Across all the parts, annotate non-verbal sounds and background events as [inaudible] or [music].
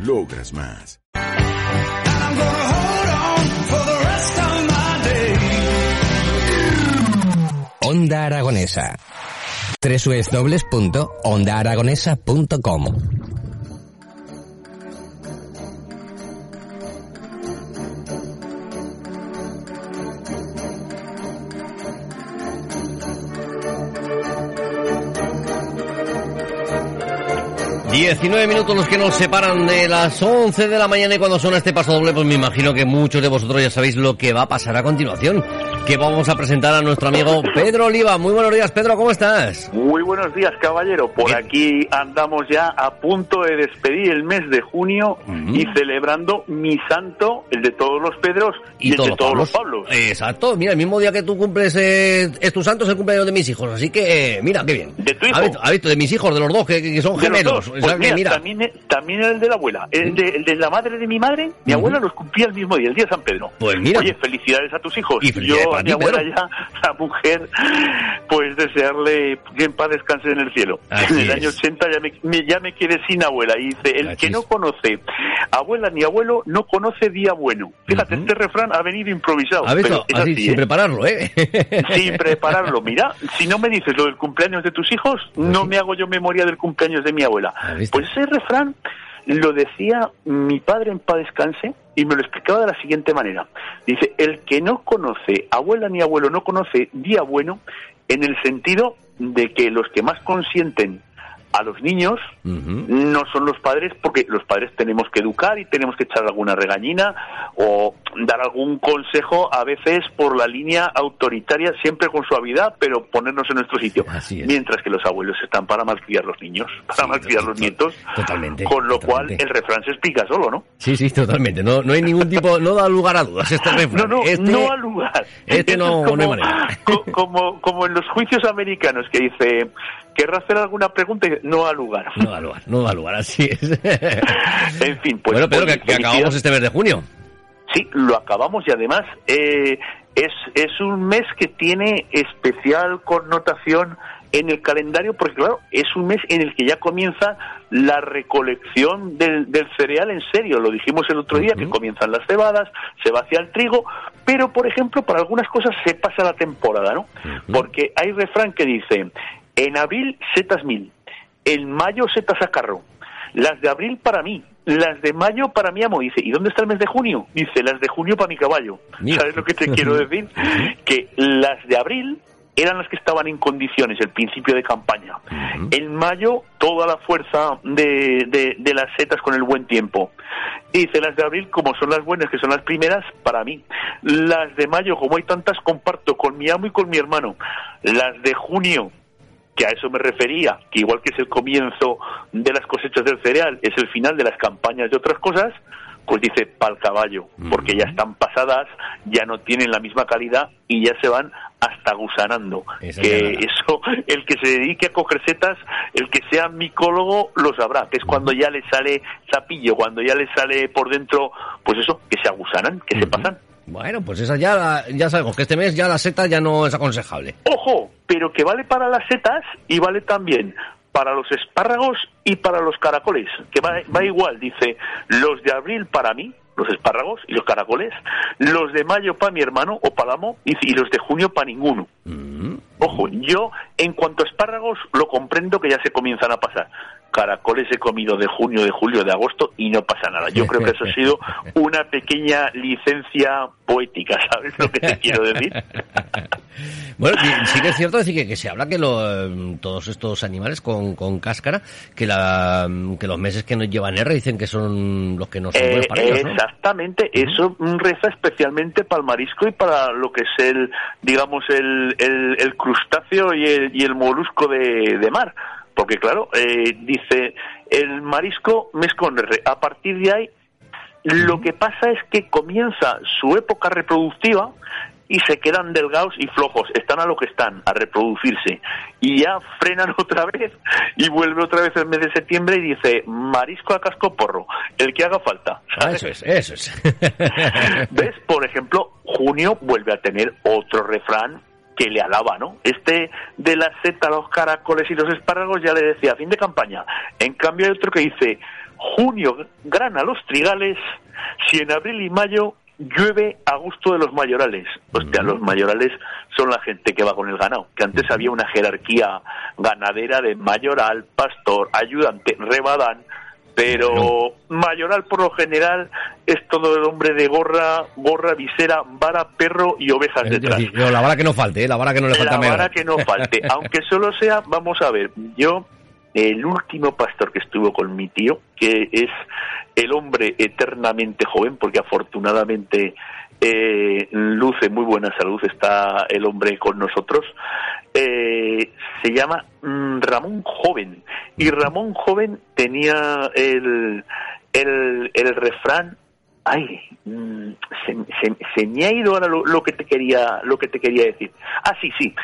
Logras más. Onda Aragonesa. www.ondaaragonesa.com 19 minutos los que nos separan de las 11 de la mañana y cuando suena este paso doble, pues me imagino que muchos de vosotros ya sabéis lo que va a pasar a continuación, que vamos a presentar a nuestro amigo Pedro Oliva. Muy buenos días, Pedro, ¿cómo estás? Muy buenos días, caballero. Por aquí andamos ya a punto de despedir el mes de junio y celebrando mi santo, el de todos los Pedros y, el de todos los Pablos. Exacto, mira, el mismo día que tú cumples eh, es tu santo, es el cumpleaños de mis hijos, así que eh, mira, qué bien. ¿De tu hijo? ¿Ha visto, de mis hijos, de los dos, que, que son gemelos. Pues que mira. También, también el de la abuela. El de, el de la madre de mi madre, mi abuela los cumplía el mismo día, el día de San Pedro. Pues mira. Oye, felicidades a tus hijos. Y felicidades Yo a mi abuela ya, la mujer, pues desearle que en paz descanse en el cielo. Así en el es. año 80 ya me, me- ya me quedé sin abuela. Y dice, el Así que no conoce abuela ni abuelo, no conoce día bueno. Fíjate, este refrán ha venido improvisado. ¿Ha visto? pero es Así, así, sin ¿eh? prepararlo, ¿eh? [laughs] sin prepararlo. Mira, si no me dices lo del cumpleaños de tus hijos, no me hago yo memoria del cumpleaños de mi abuela. ¿Has visto? Pues ese refrán lo decía mi padre en paz descanse y me lo explicaba de la siguiente manera. Dice, el que no conoce, abuela ni abuelo, no conoce día bueno en el sentido de que los que más consienten a los niños no son los padres porque los padres tenemos que educar y tenemos que echar alguna regañina o dar algún consejo a veces por la línea autoritaria siempre con suavidad pero ponernos en nuestro sitio mientras que los abuelos están para malcriar los niños para Sí, malcriar los to- nietos totalmente, con lo totalmente. cual el refrán se explica solo ¿no? Sí, sí, totalmente. No, no hay ningún tipo, no da lugar a dudas este [laughs] refrán. no no Este- no al lugar este no- como, no hay manera. co- como como en los juicios americanos que dice querrá hacer alguna pregunta y no al lugar No da lugar, no da lugar, así es. [laughs] en fin pues bueno, Pedro, pues, que, acabamos este mes de junio. Sí, lo acabamos y además eh, es, es un mes que tiene especial connotación en el calendario porque claro, es un mes en el que ya comienza la recolección del, del cereal en serio, lo dijimos el otro día, que comienzan las cebadas, se va hacia el trigo, pero por ejemplo para algunas cosas se pasa la temporada, ¿no? Porque hay refrán que dice, en abril setas mil, en mayo setas a carro, las de abril para mí, las de mayo para mi amo. Dice, ¿y dónde está el mes de junio? Dice, las de junio para mi caballo. Mira. ¿Sabes lo que te quiero decir? [laughs] que las de abril eran las que estaban en condiciones, el principio de campaña. En mayo, toda la fuerza de, de- de las setas con el buen tiempo. Y dice, las de abril, como son las buenas, que son las primeras, para mí. Las de mayo, como hay tantas, comparto con mi amo y con mi hermano. Las de junio, que a eso me refería, que igual que es el comienzo de las cosechas del cereal, es el final de las campañas de otras cosas, pues dice pal caballo, porque ya están pasadas, ya no tienen la misma calidad y ya se van hasta gusanando. Esa que eso, el que se dedique a coger setas, el que sea micólogo lo sabrá, que es cuando ya le sale zapillo, cuando ya le sale por dentro, pues eso, que se agusanan, que se pasan. Bueno, pues esa ya, la- ya sabemos que este mes ya la seta ya no es aconsejable. Ojo, pero que vale para las setas y vale también para los espárragos y para los caracoles, que va, va igual, dice, los de abril para mí, los espárragos y los caracoles, los de mayo para mi hermano o para amo, y, y los de junio para ninguno. Ojo, yo en cuanto a espárragos lo comprendo que ya se comienzan a pasar. Caracoles he comido de junio, de julio, de agosto y no pasa nada. Yo creo que eso ha sido [laughs] una pequeña licencia poética, ¿sabes lo que te quiero decir? [laughs] Bueno, sí que es cierto decir que, que se habla que lo, eh, todos estos animales con, con cáscara, que, la, que los meses que no llevan R dicen que son los que no son Eh, buenos para ellos, ¿no? Exactamente, eso mm, reza especialmente para el marisco y para lo que es el, digamos, el, el, el crustáceo y el, y el molusco de, de mar. Porque claro, eh, dice, el marisco mes con R. A partir de ahí Lo que pasa es que comienza su época reproductiva y se quedan delgados y flojos, están a lo que están, a reproducirse. Y ya frenan [laughs] otra vez y vuelve otra vez el mes de septiembre y dice, marisco a casco porro, el que haga falta. Ah, eso es, eso es. [laughs] ¿Ves? Por ejemplo, junio vuelve a tener otro refrán que le alaba, ¿no? Este de la seta, los caracoles y los espárragos ya le decía, fin de campaña. En cambio hay otro que dice, junio grana los trigales, si en abril y mayo llueve a gusto de los mayorales. Hostia, los mayorales son la gente que va con el ganado, que antes había una jerarquía ganadera de mayoral, pastor, ayudante, rebadán, pero mayoral por lo general es todo el hombre de gorra, gorra, visera, vara, perro y ovejas detrás. Decir, la vara que no falte, ¿eh? la vara que no le falta La vara que no falte, [laughs] aunque solo sea, vamos a ver, yo el último pastor que estuvo con mi tío, que es el hombre eternamente joven, porque afortunadamente eh, luce muy buena salud, está el hombre con nosotros, eh, se llama mm, Ramón Joven. Y Ramón Joven tenía el, el, el refrán ay, mm, se, se, se, me ha ido ahora lo, lo, que te quería, lo que te quería decir. Ah, sí, sí.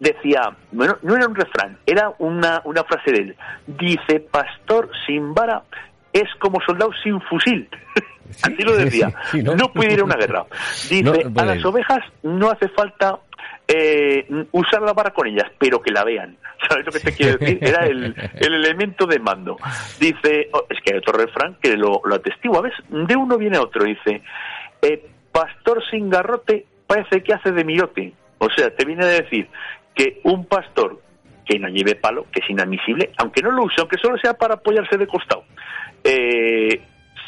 Decía, bueno, no era un refrán, era una, una frase de él. Dice, pastor sin vara es como soldado sin fusil. [laughs] Sí, Así lo decía. [laughs] Sí, no. no. puede ir a una guerra. [laughs] Dice, no, a las ovejas no hace falta eh, usar la vara con ellas, pero que la vean. ¿Sabes lo que te quiero decir? Era el, el elemento de mando. Dice, oh, es que hay otro refrán que lo, lo atestigua, ¿ves? De uno viene otro, dice, eh, pastor sin garrote parece que hace de mirote. O sea, te viene a decir que un pastor que no lleve palo, que es inadmisible, aunque no lo use, aunque solo sea para apoyarse de costado, eh,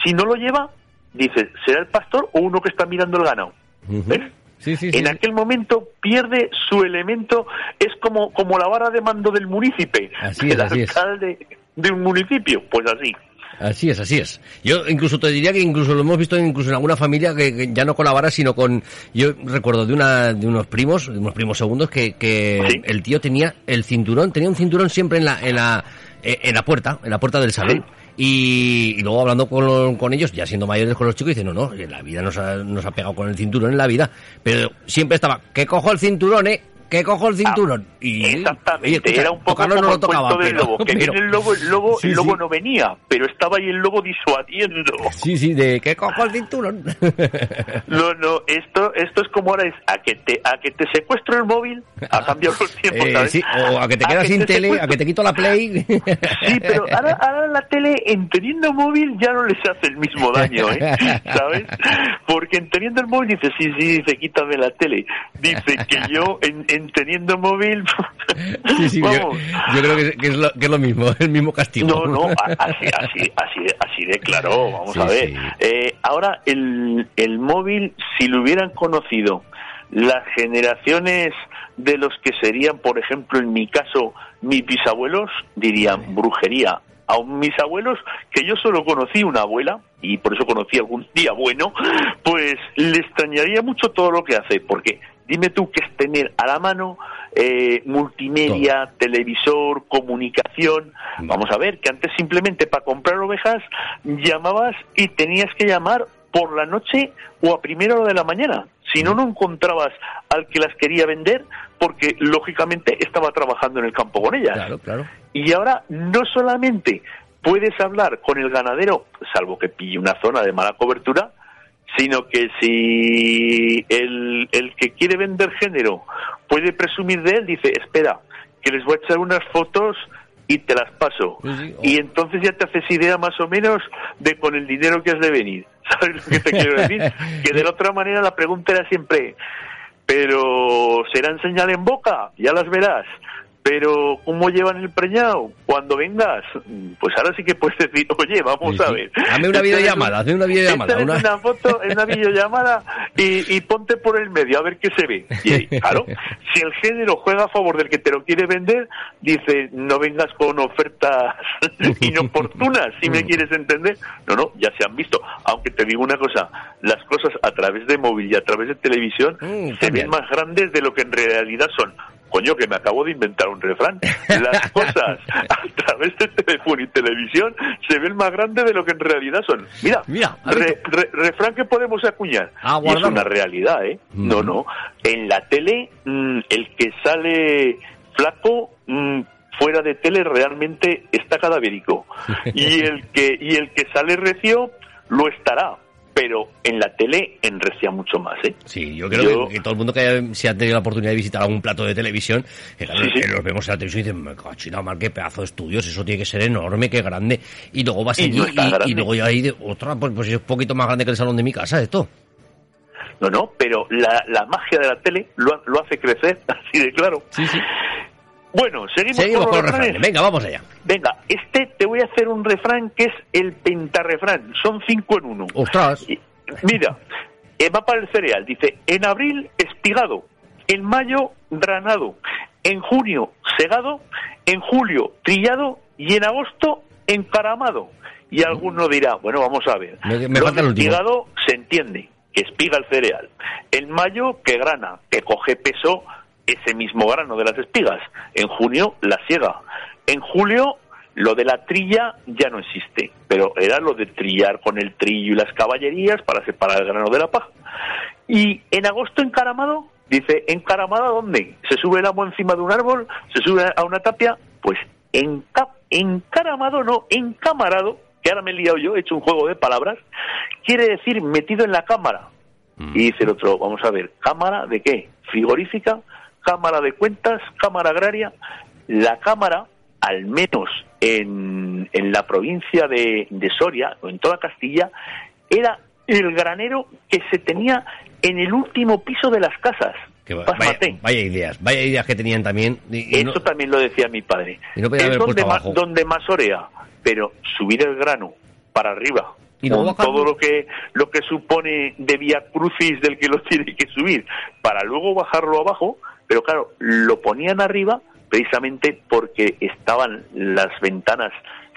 si no lo lleva, dice, ¿será el pastor o uno que está mirando el ganado? Uh -huh. ¿Ves? Sí, sí, sí, en aquel momento pierde su elemento, es como, como la vara de mando del municipio, así es, el así alcalde es. de un municipio, pues así. Así es, así es. Yo incluso te diría que incluso lo hemos visto incluso en alguna familia que, que ya no con la vara, sino con, yo recuerdo de una, de unos primos, de unos primos segundos que, que ¿Sí? el tío tenía el cinturón, tenía un cinturón siempre en la, en la, en la puerta, en la puerta del salón. ¿Sí? Y, y, luego hablando con, con, ellos, ya siendo mayores con los chicos, dicen, no, no, la vida nos ha, nos ha pegado con el cinturón en la vida. Pero siempre estaba, que cojo el cinturón, eh, que cojo el cinturón. Ah, y, exactamente, escucha, era un poco como no el tocaba, del pero, lobo, que pero, viene el lobo, el lobo, sí, el lobo sí. no venía, pero estaba ahí el lobo disuadiendo. Sí, sí, de que cojo el cinturón. [laughs] no, no, esto, esto es como ahora es a que te, a que te secuestro el móvil, ha cambiado los [laughs] tiempos, eh, ¿sabes? Sí, o a que te quedas sin te tele, secuestro. a que te quito la play. [laughs] sí, pero ahora, ahora la tele, en teniendo móvil, ya no les hace el mismo daño, ¿eh? ¿Sabes? Porque en teniendo el móvil dice, sí, sí, dice, quítame la tele. Dice que yo, en, en teniendo móvil, [laughs] Sí, sí, yo, yo, creo que, que, es lo, que, es lo, mismo, [laughs] el mismo castigo. No, no, así, así, así, así de claro, vamos sí, a ver. Sí. Eh, ahora, el, el móvil, si lo hubieran conocido las generaciones de los que serían, por ejemplo, en mi caso, mis bisabuelos, dirían brujería. A mis abuelos, que yo solo conocí una abuela, y por eso conocí algún día bueno, pues le extrañaría mucho todo lo que hace, porque dime tú qué es tener a la mano eh, multimedia, Todo. televisor, comunicación. No. Vamos a ver, que antes simplemente para comprar ovejas llamabas y tenías que llamar por la noche o a primera hora de la mañana. Si no, no encontrabas al que las quería vender porque lógicamente estaba trabajando en el campo con ellas. Claro, claro. Y ahora no solamente puedes hablar con el ganadero, salvo que pille una zona de mala cobertura, sino que si el, el que quiere vender género puede presumir de él, dice, espera, que les voy a echar unas fotos y te las paso. Sí, sí. Oh. Y entonces ya te haces idea más o menos de con el dinero que has de venir. [laughs] ¿Sabes lo que te quiero decir? que de la otra manera la pregunta era siempre, pero ¿serán señal en boca? Ya las verás pero ¿cómo llevan el preñado? Cuando vengas, pues ahora sí que puedes decir, [laughs] oye, vamos sí, sí. a ver. Hazme una videollamada, hazme una videollamada. Una... una foto, en [laughs] una videollamada y, y, ponte por el medio a ver qué se ve. Y claro, [laughs] si el género juega a favor del que te lo quiere vender, dice, no vengas con ofertas inoportunas, si me quieres entender. No, no, ya se han visto. Aunque te digo una cosa, las cosas a través de móvil y a través de televisión mm, se ven más grandes de lo que en realidad son Coño, que me acabo de inventar un refrán. Las [laughs] cosas a través de teléfono y televisión se ven más grandes de lo que en realidad son. Mira, Mira, refrán que podemos acuñar. Ah, y es una realidad, ¿eh? Mm. No, no. En la tele, mm, el que sale flaco mm, fuera de tele realmente está cadavérico. [laughs] Y el que, y el que sale recio lo estará. Pero en la tele enrecia mucho más, ¿eh? Sí, yo creo Yo- Que, que todo el mundo que haya, si ha tenido la oportunidad de visitar algún plato de televisión, que, sí. que los vemos en la televisión y dicen, me cachina mal, qué pedazo de estudios, eso tiene que ser enorme, qué grande. Y luego vas Y allí no y, luego ya hay de otra, pues, pues es un poquito más grande que el salón de mi casa, esto. No, no, pero la, la magia de la tele lo, lo hace crecer, [laughs] así de claro. Sí, sí. Bueno, seguimos, Seguimos con con los refranes. Venga, vamos allá. Venga, este te voy a hacer un refrán que es el pentarrefrán. Son cinco en uno. Ostras. Y- Mira, eh, va para el cereal. Dice, en abril espigado, en mayo granado, en junio segado, en julio trillado y en agosto encaramado. Y alguno dirá, bueno, vamos a ver. Me- me Lo falta el espigado se entiende, que espiga el cereal. En mayo que grana, que coge peso ese mismo grano de las espigas. En junio la siega. En julio lo de la trilla ya no existe, pero era lo de trillar con el trillo y las caballerías para separar el grano de la paja. Y en agosto encaramado, dice, ¿encaramado a dónde? ¿Se sube el amo encima de un árbol? ¿Se sube a una tapia? Pues enca- encaramado no, encamarado, que ahora me he liado yo, he hecho un juego de palabras, quiere decir metido en la cámara. Y dice el otro, vamos a ver, ¿cámara de qué? ¿Frigorífica? ¿Cámara de cuentas? ¿Cámara agraria? La cámara, al menos en, en la provincia de, de Soria, o en toda Castilla, era el granero que se tenía en el último piso de las casas. Vaya, vaya ideas, vaya ideas que tenían también. y- y no- Eso también lo decía mi padre. No es donde más, abajo. donde más orea, pero subir el grano para arriba, Y con todo lo que lo que supone de vía crucis del que lo [laughs] tiene que subir, para luego bajarlo abajo, pero claro, lo ponían arriba precisamente porque estaban las ventanas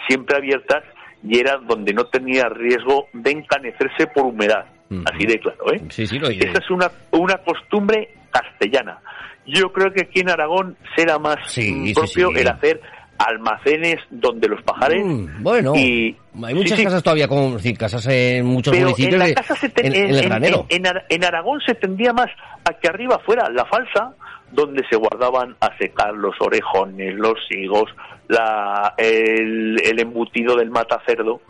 siempre abiertas y era donde no tenía riesgo de encanecerse por humedad. Así de claro, ¿eh? Sí, sí, lo Esa es una, una costumbre castellana. Yo creo que aquí en Aragón será más Sí, propio el hacer almacenes donde los pajares Mm, bueno, y hay muchas sí, sí, casas todavía, como decir, casas en muchos pero municipios en la de- casa se en, en, en el en- granero. en- en Ara- en Aragón se tendía más a que arriba fuera la falsa donde se guardaban a secar los orejones, los higos, la, el, el embutido del matacerdo,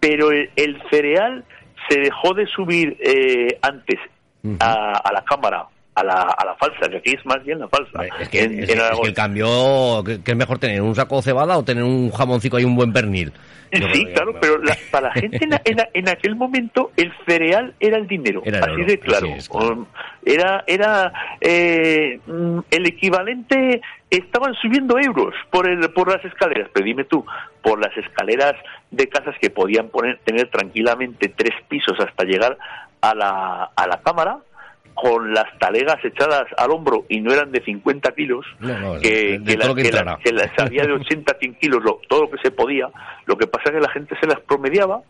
pero el, el cereal se dejó de subir eh, antes a, a la cámara, a la, a la falsa, que aquí es más bien la falsa. Es que, En- es en que- es Aragón. que el cambio, que, que es mejor tener un saco de cebada o tener un jamoncito y un buen pernil. Yo Sí, que- claro, pero la- para la gente en, en- en aquel momento el cereal era el dinero, Era el así oro, de claro. así es, claro. Um, Era, era eh, mm, el equivalente, estaban subiendo euros por, el, por las escaleras, pero dime tú, por las escaleras de casas que podían poner, tener tranquilamente tres pisos hasta llegar a la, a la cámara, con las talegas echadas al hombro y no eran de 50 kilos, No, no, que, la- la- las había de 80 a 100 kilos, lo- todo lo que se podía. Lo que pasa es que la gente se las promediaba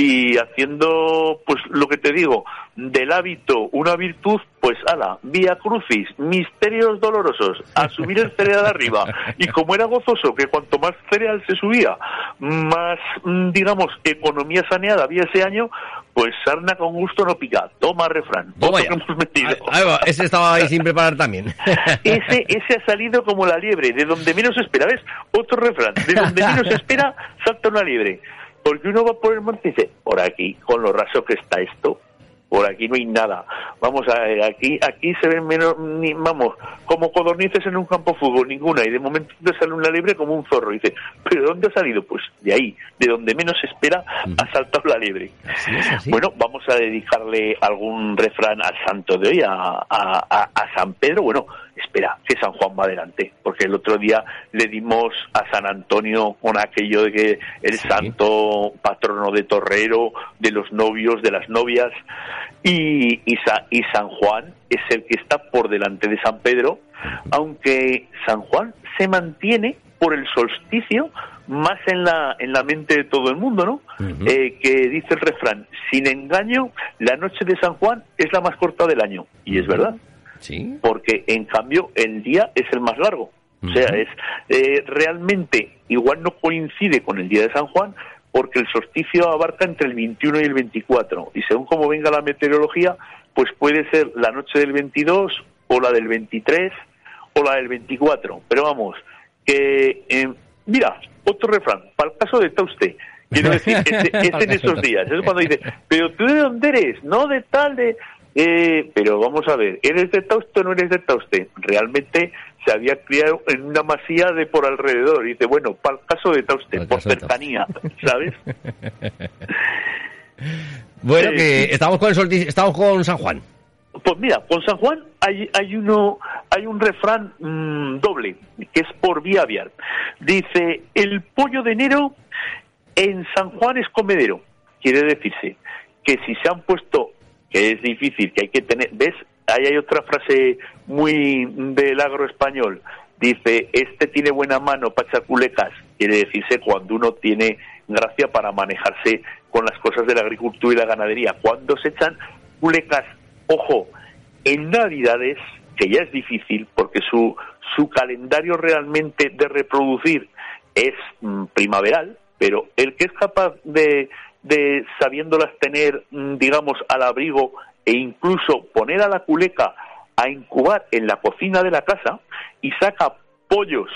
y haciendo, pues lo que te digo, del hábito una virtud, pues ala, vía crucis, misterios dolorosos, a subir el cereal arriba. Y como era gozoso que cuanto más cereal se subía, más, mm, digamos, economía saneada había ese año, pues sarna con gusto no pica. Toma refrán. Toma Otro ya. que hemos metido. Ahí- va, ese estaba ahí sin preparar también. [laughs] Ese, ese ha salido como la liebre, de donde menos espera. ¿Ves? Otro refrán. De donde menos se espera, salta una liebre. Porque uno va por el monte y dice, por aquí, con lo raso que está esto, por aquí no hay nada. Vamos a ver, aquí, aquí se ven menos, ni, vamos, como codornices en un campo de fútbol, ninguna. Y de momento te sale una liebre como un zorro. Y dice, ¿pero de dónde ha salido? Pues de ahí, de donde menos se espera, ha saltado la liebre. Así es, así. Bueno, vamos a dedicarle algún refrán al santo de hoy, a, a- a- a San Pedro. Bueno, espera, que San Juan va adelante, porque el otro día le dimos a San Antonio con aquello de que el Sí. santo patrono de torrero, de los novios, de las novias, y, y, Sa- y San Juan es el que está por delante de San Pedro, aunque San Juan se mantiene por el solsticio más en la, en la mente de todo el mundo, ¿no? Eh, que dice el refrán, sin engaño, la noche de San Juan es la más corta del año. Y es verdad. Sí. porque en cambio el día es el más largo. O sea, es eh, realmente igual no coincide con el día de San Juan porque el solsticio abarca entre el 21 y el 24 y según como venga la meteorología, pues puede ser la noche del 22 o la del 23 o la del 24. Pero vamos, que eh, mira, otro refrán, para el caso de usted Quiero decir, [laughs] es, es en esos días. Es cuando dice, pero tú de dónde eres, no de tal, de... Eh, pero vamos a ver, ¿eres de Tauste o no eres de Tauste? Realmente se había criado en una masía de por alrededor. Y dice, bueno, para el caso de Tauste, por cercanía, ¿sabes? [laughs] bueno, que estamos con el estamos con San Juan. Pues mira, con San Juan hay, hay uno, hay un refrán mm, doble, que es por vía aviar. Dice, el pollo de enero en San Juan es comedero. Quiere decirse que si se han puesto, que es difícil, que hay que tener, ¿ves? Ahí hay otra frase muy del agro español. Dice, este tiene buena mano para echar culecas. Quiere decirse cuando uno tiene gracia para manejarse con las cosas de la agricultura y la ganadería. Cuando se echan culecas, ojo, en Navidades, que ya es difícil porque su, su calendario realmente de reproducir es mm, primaveral, pero el que es capaz de, de sabiéndolas tener, mm, digamos, al abrigo e incluso poner a la culeca a incubar en la cocina de la casa y saca pollos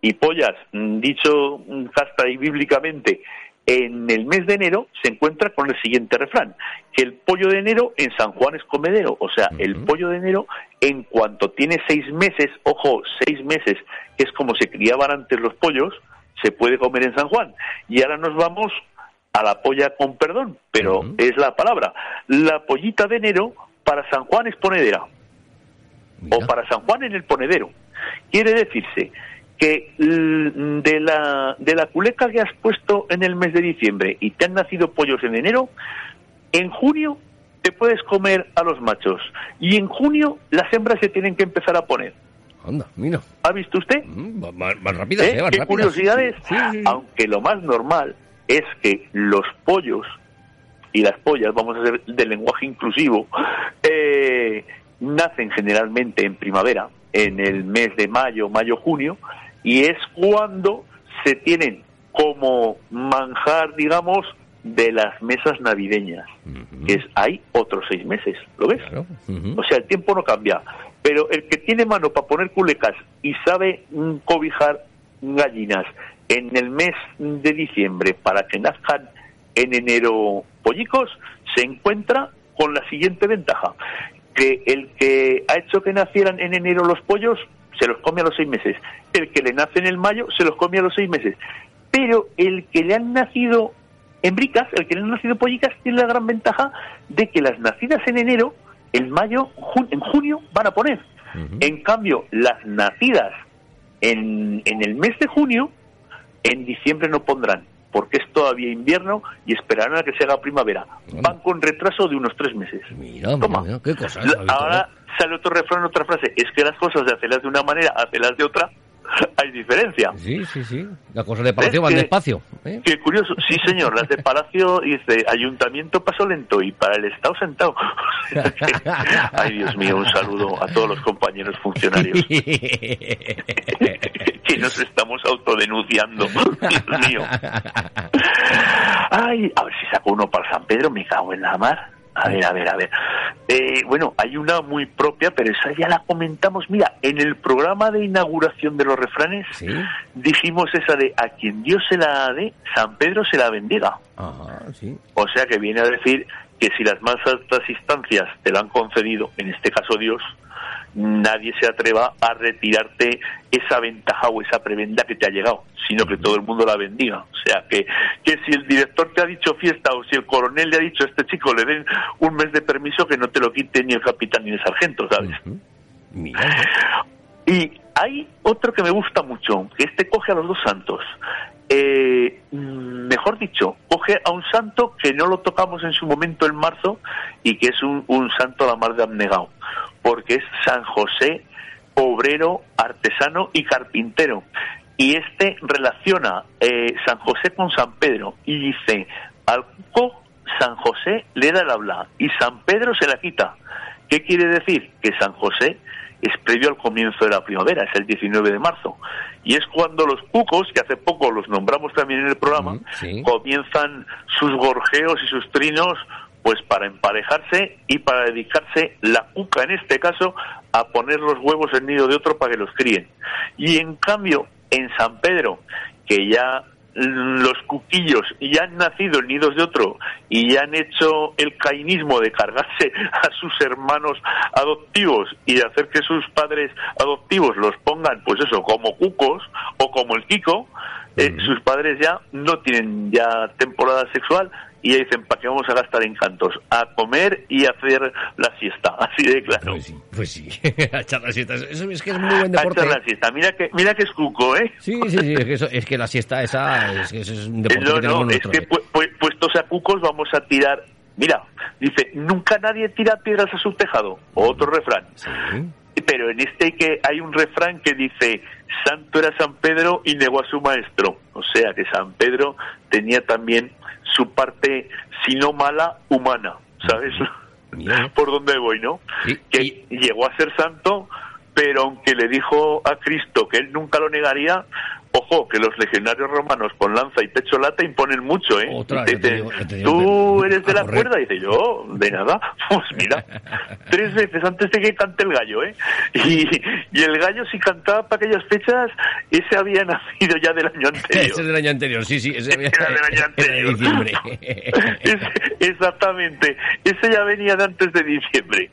y pollas, mm, dicho hasta mm, y bíblicamente, en el mes de enero se encuentra con el siguiente refrán, que el pollo de enero en San Juan es comedero, o sea, el pollo de enero en cuanto tiene seis meses, ojo, seis meses, que es como se criaban antes los pollos, se puede comer en San Juan. Y ahora nos vamos a la polla con perdón, pero es la palabra. La pollita de enero para San Juan es ponedera. O para San Juan en el ponedero. Quiere decirse que de la, de la culeca que has puesto en el mes de diciembre y te han nacido pollos en enero, en junio te puedes comer a los machos. Y en junio las hembras se tienen que empezar a poner. Anda, mira. ¿Ha visto usted? Mm, más, más rápida, ¿Eh? ¿Qué curiosidades? Aunque lo más normal es que los pollos y las pollas, vamos a hacer de lenguaje inclusivo, eh, nacen generalmente en primavera, en el mes de mayo, mayo-junio, y es cuando se tienen como manjar, digamos, de las mesas navideñas, que es hay otros seis meses, ¿lo ves? O sea, el tiempo no cambia. Pero el que tiene mano para poner culecas y sabe mm, cobijar gallinas en el mes de diciembre para que nazcan en enero pollicos, se encuentra con la siguiente ventaja, que el que ha hecho que nacieran en enero los pollos se los come a los seis meses, el que le nace en el mayo se los come a los seis meses, pero el que le han nacido en bricas, el que le han nacido pollicas tiene la gran ventaja de que las nacidas en enero en mayo, en junio van a poner. En cambio, las nacidas en, en el mes de junio, en diciembre no pondrán, porque es todavía invierno y esperarán a que se haga primavera. Van con retraso de unos tres meses. Mira, Toma. qué cosas. Ahora sale otro refrán, otra frase. Es que las cosas de hacerlas de una manera, hacerlas de otra, [laughs] hay diferencia. Sí, sí, sí. Las cosas de Palacio van despacio. ¿eh? Qué curioso. Sí, señor. Las de Palacio [laughs] dice Ayuntamiento paso lento y para el Estado sentado. [laughs] Ay, Dios mío, un saludo a todos los compañeros funcionarios. Que nos estamos autodenunciando. [laughs] Dios mío. Ay, a ver si saco uno para San Pedro, me cago en la mar. A ver, a ver, a ver. Eh, bueno, hay una muy propia, pero esa ya la comentamos. Mira, en el programa de inauguración de los refranes dijimos esa de a quien Dios se la dé, San Pedro se la bendiga. O sea que viene a decir que si las más altas instancias te lo han concedido, en este caso Dios, nadie se atreva a retirarte esa ventaja o esa prebenda que te ha llegado, sino que todo el mundo la bendiga. O sea, que, que si el director te ha dicho fiesta o si el coronel le ha dicho a este chico le den un mes de permiso, que no te lo quite ni el capitán ni el sargento, ¿sabes? Y hay otro que me gusta mucho, que este coge a los dos santos. Eh, mejor dicho, coge a un santo que no lo tocamos en su momento en marzo y que es un, santo a la mar de abnegado porque es San José, obrero, artesano y carpintero. Y este relaciona eh, San José con San Pedro y dice, al cuco San José le da el habla y San Pedro se la quita. ¿Qué quiere decir? Que San José es previo al comienzo de la primavera, es el 19 de marzo. Y es cuando los cucos, que hace poco los nombramos también en el programa, comienzan sus gorjeos y sus trinos pues para emparejarse y para dedicarse la cuca en este caso a poner los huevos en nido de otro para que los críen. Y en cambio, en San Pedro, que ya los cuquillos ya han nacido en nidos de otro y ya han hecho el cainismo de cargarse [laughs] a sus hermanos adoptivos y de hacer que sus padres adoptivos los pongan, pues eso, como cucos o como el Kiko, eh, sus padres ya no tienen ya temporada sexual y dicen, ¿para qué vamos a gastar encantos? A comer y hacer la siesta, [laughs] así de claro. Pues sí, pues sí, [laughs] a echar la siesta. Eso es que es muy buen deporte. A echar la siesta, mira que, mira que es cuco, ¿eh? Sí, sí, sí, es que, eso, es que la siesta esa es, que eso es un deporte no, que tenemos no, es que puestos a cucos vamos a tirar... Mira, dice, nunca nadie tira piedras a su tejado. Otro refrán. Sí. Pero en este que hay un refrán que dice, Santo era San Pedro y negó a su maestro. O sea que San Pedro tenía también su parte, si no mala, humana, ¿sabes? [laughs] Por dónde voy, ¿no? Que llegó a ser santo, pero aunque le dijo a Cristo que él nunca lo negaría, Ojo, que los legionarios romanos con lanza y pecho lata imponen mucho, ¿eh? Otra, Tú eres de la cuerda, dice yo, de nada. [laughs] Pues mira, [laughs] tres veces antes de que cante el gallo, ¿eh? Y, y el gallo si cantaba para aquellas fechas, ese había nacido ya del año [laughs] anterior. ese del año anterior, sí, sí, ese había, era del año anterior. exactamente, ese ya venía de antes de diciembre.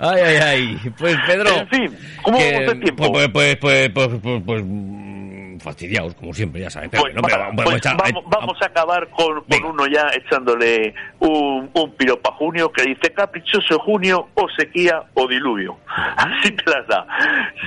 Ay, ay, ay. Pues Pedro. En fin, ¿cómo vamos de tiempo? Pues, pues, pues, pues, pues, pues fastidiados, como siempre, ya saben. Pero, pues, no, va, pero, pues echar- vamos, vamos a acabar con, con uno ya echándole un, un piropo a Junio que dice caprichoso junio o sequía o diluvio. Así te las da.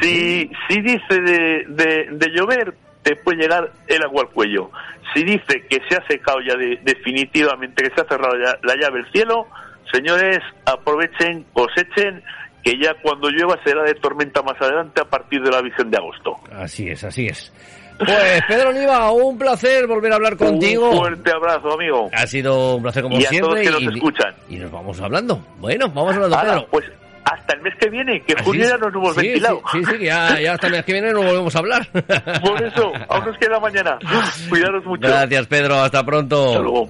Si, si dice de, de, de llover, te puede llegar el agua al cuello. Si dice que se ha secado ya de- definitivamente, que se ha cerrado ya la llave del cielo, señores, aprovechen, cosechen, que ya cuando llueva será de tormenta más adelante a partir de la visión de agosto. Así es, así es. Pues Pedro Oliva, un placer volver a hablar contigo. Un fuerte abrazo, amigo. Ha sido un placer como Y a siempre. todos que nos y, escuchan. y nos vamos hablando. Bueno, vamos hablando, Hala, Pedro. pues hasta el mes que viene, que Así junio ya nos hemos sí, ventilado. Sí, sí, sí, ya, ya hasta el mes que viene no volvemos a hablar. Por eso, aún nos queda mañana. [laughs] Cuidaros mucho. Gracias, Pedro. Hasta pronto. Hasta luego.